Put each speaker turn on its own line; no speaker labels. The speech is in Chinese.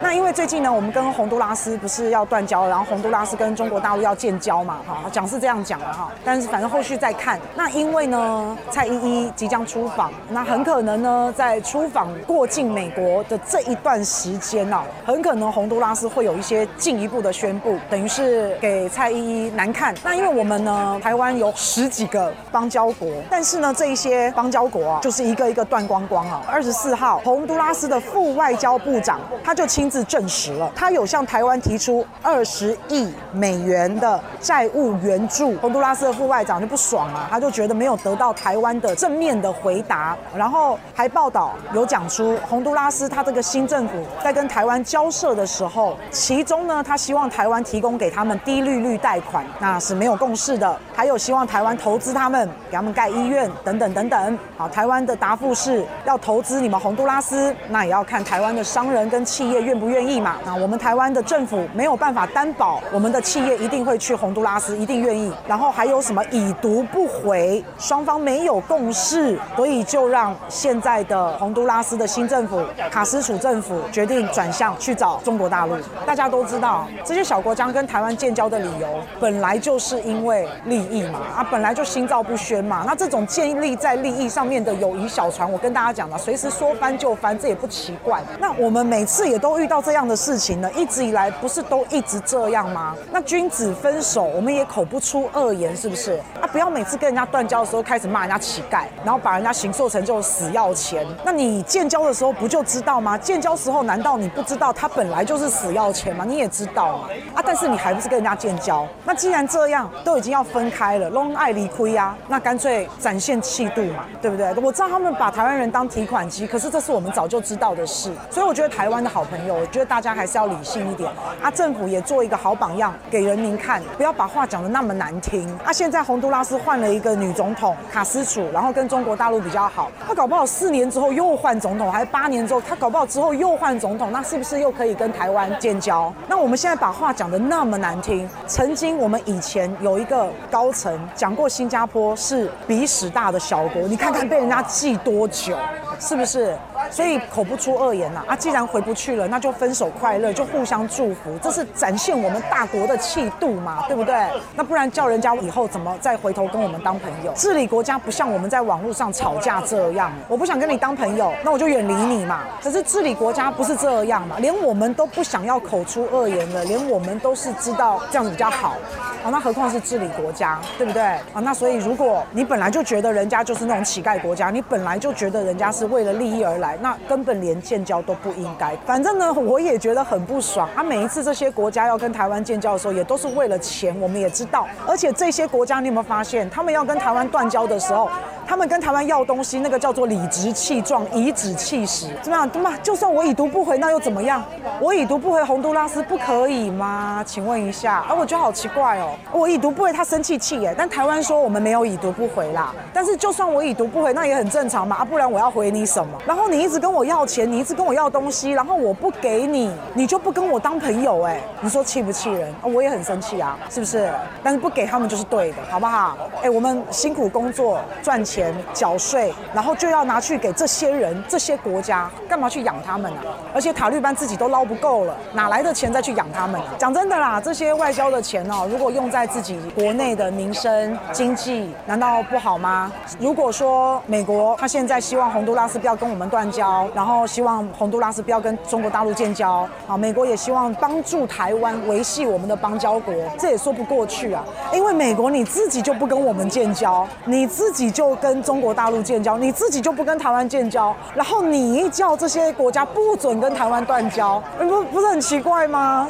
那因为最近呢，我们跟洪都拉斯不是要断交，然后洪都拉斯跟中国大陆要建交嘛，哈，讲是这样讲的哈，但是反正后续再看。那因为呢，蔡依依即将出访，那很可能呢，在出访过境美国的这一段时间啊，很可能洪都拉斯会有一些进一步的宣布，等于是给蔡依依难看。那因为我们呢，台湾有十几个邦交国，但是呢，这一些邦交国啊，就是一个一个断光光啊。二十四号，洪都拉斯的副外交部长他就亲自证实了，他有向台湾提出二十亿美元的债务援助。洪都拉斯的副外长就不爽了，他就觉得没有得到台湾的正面的回答，然后还报道有讲出洪都拉斯他这个新政府在跟台湾交涉的时候，其中呢，他希望台湾提供给他们低利率贷款，那是没有共识的。还有希望台湾投资他们，给他们盖医院等等等等。好，台湾的答复是要投资你们洪都拉斯，那也要看台湾的商人跟企业愿不愿意。嘛，那我们台湾的政府没有办法担保我们的企业一定会去洪都拉斯，一定愿意。然后还有什么已读不回，双方没有共识，所以就让现在的洪都拉斯的新政府卡斯楚政府决定转向去找中国大陆。大家都知道，这些小国家跟台湾建交的理由本来就是因为利益嘛，啊，本来就心照不宣嘛。那这种建立在利益上面的友谊小船，我跟大家讲了，随时说翻就翻，这也不奇怪。那我们每次也都遇到这样。的事情呢，一直以来不是都一直这样吗？那君子分手，我们也口不出恶言，是不是？啊，不要每次跟人家断交的时候开始骂人家乞丐，然后把人家形塑成就死要钱。那你建交的时候不就知道吗？建交时候难道你不知道他本来就是死要钱吗？你也知道嘛。啊，但是你还不是跟人家建交？那既然这样，都已经要分开了，拢爱离亏呀，那干脆展现气度嘛，对不对？我知道他们把台湾人当提款机，可是这是我们早就知道的事。所以我觉得台湾的好朋友，我觉得。大家还是要理性一点啊！政府也做一个好榜样给人民看，不要把话讲得那么难听啊！现在洪都拉斯换了一个女总统卡斯楚，然后跟中国大陆比较好，他搞不好四年之后又换总统，还是八年之后他搞不好之后又换总统，那是不是又可以跟台湾建交？那我们现在把话讲得那么难听，曾经我们以前有一个高层讲过，新加坡是鼻屎大的小国，你看看被人家记多久，是不是？所以口不出恶言呐啊！既然回不去了，那就分手快乐，就互相祝福，这是展现我们大国的气度嘛，对不对？那不然叫人家以后怎么再回头跟我们当朋友？治理国家不像我们在网络上吵架这样，我不想跟你当朋友，那我就远离你嘛。可是治理国家不是这样嘛，连我们都不想要口出恶言了，连我们都是知道这样子比较好，啊，那何况是治理国家，对不对？啊，那所以如果你本来就觉得人家就是那种乞丐国家，你本来就觉得人家是为了利益而来。那根本连建交都不应该。反正呢，我也觉得很不爽啊。每一次这些国家要跟台湾建交的时候，也都是为了钱。我们也知道，而且这些国家，你有没有发现，他们要跟台湾断交的时候，他们跟台湾要东西，那个叫做理直气壮、颐指气使，怎么样？对吗？就算我已读不回，那又怎么样？我已读不回洪都拉斯不可以吗？请问一下。啊，我觉得好奇怪哦。我已读不回，他生气气耶。但台湾说我们没有已读不回啦。但是就算我已读不回，那也很正常嘛。啊，不然我要回你什么？然后你一直跟我要钱，你一直跟我要东西，然后我不给你，你就不跟我当朋友哎，你说气不气人？啊，我也很生气啊，是不是？但是不给他们就是对的，好不好？哎，我们辛苦工作赚钱缴税，然后就要拿去给这些人、这些国家，干嘛去养他们啊？而且塔利班自己都捞不够了，哪来的钱再去养他们啊？讲真的啦，这些外交的钱哦，如果用用在自己国内的民生经济，难道不好吗？如果说美国他现在希望洪都拉斯不要跟我们断交。然后希望洪都拉斯不要跟中国大陆建交，啊，美国也希望帮助台湾维系我们的邦交国，这也说不过去啊，因为美国你自己就不跟我们建交，你自己就跟中国大陆建交，你自己就不跟台湾建交，然后你一叫这些国家不准跟台湾断交，不不是很奇怪吗？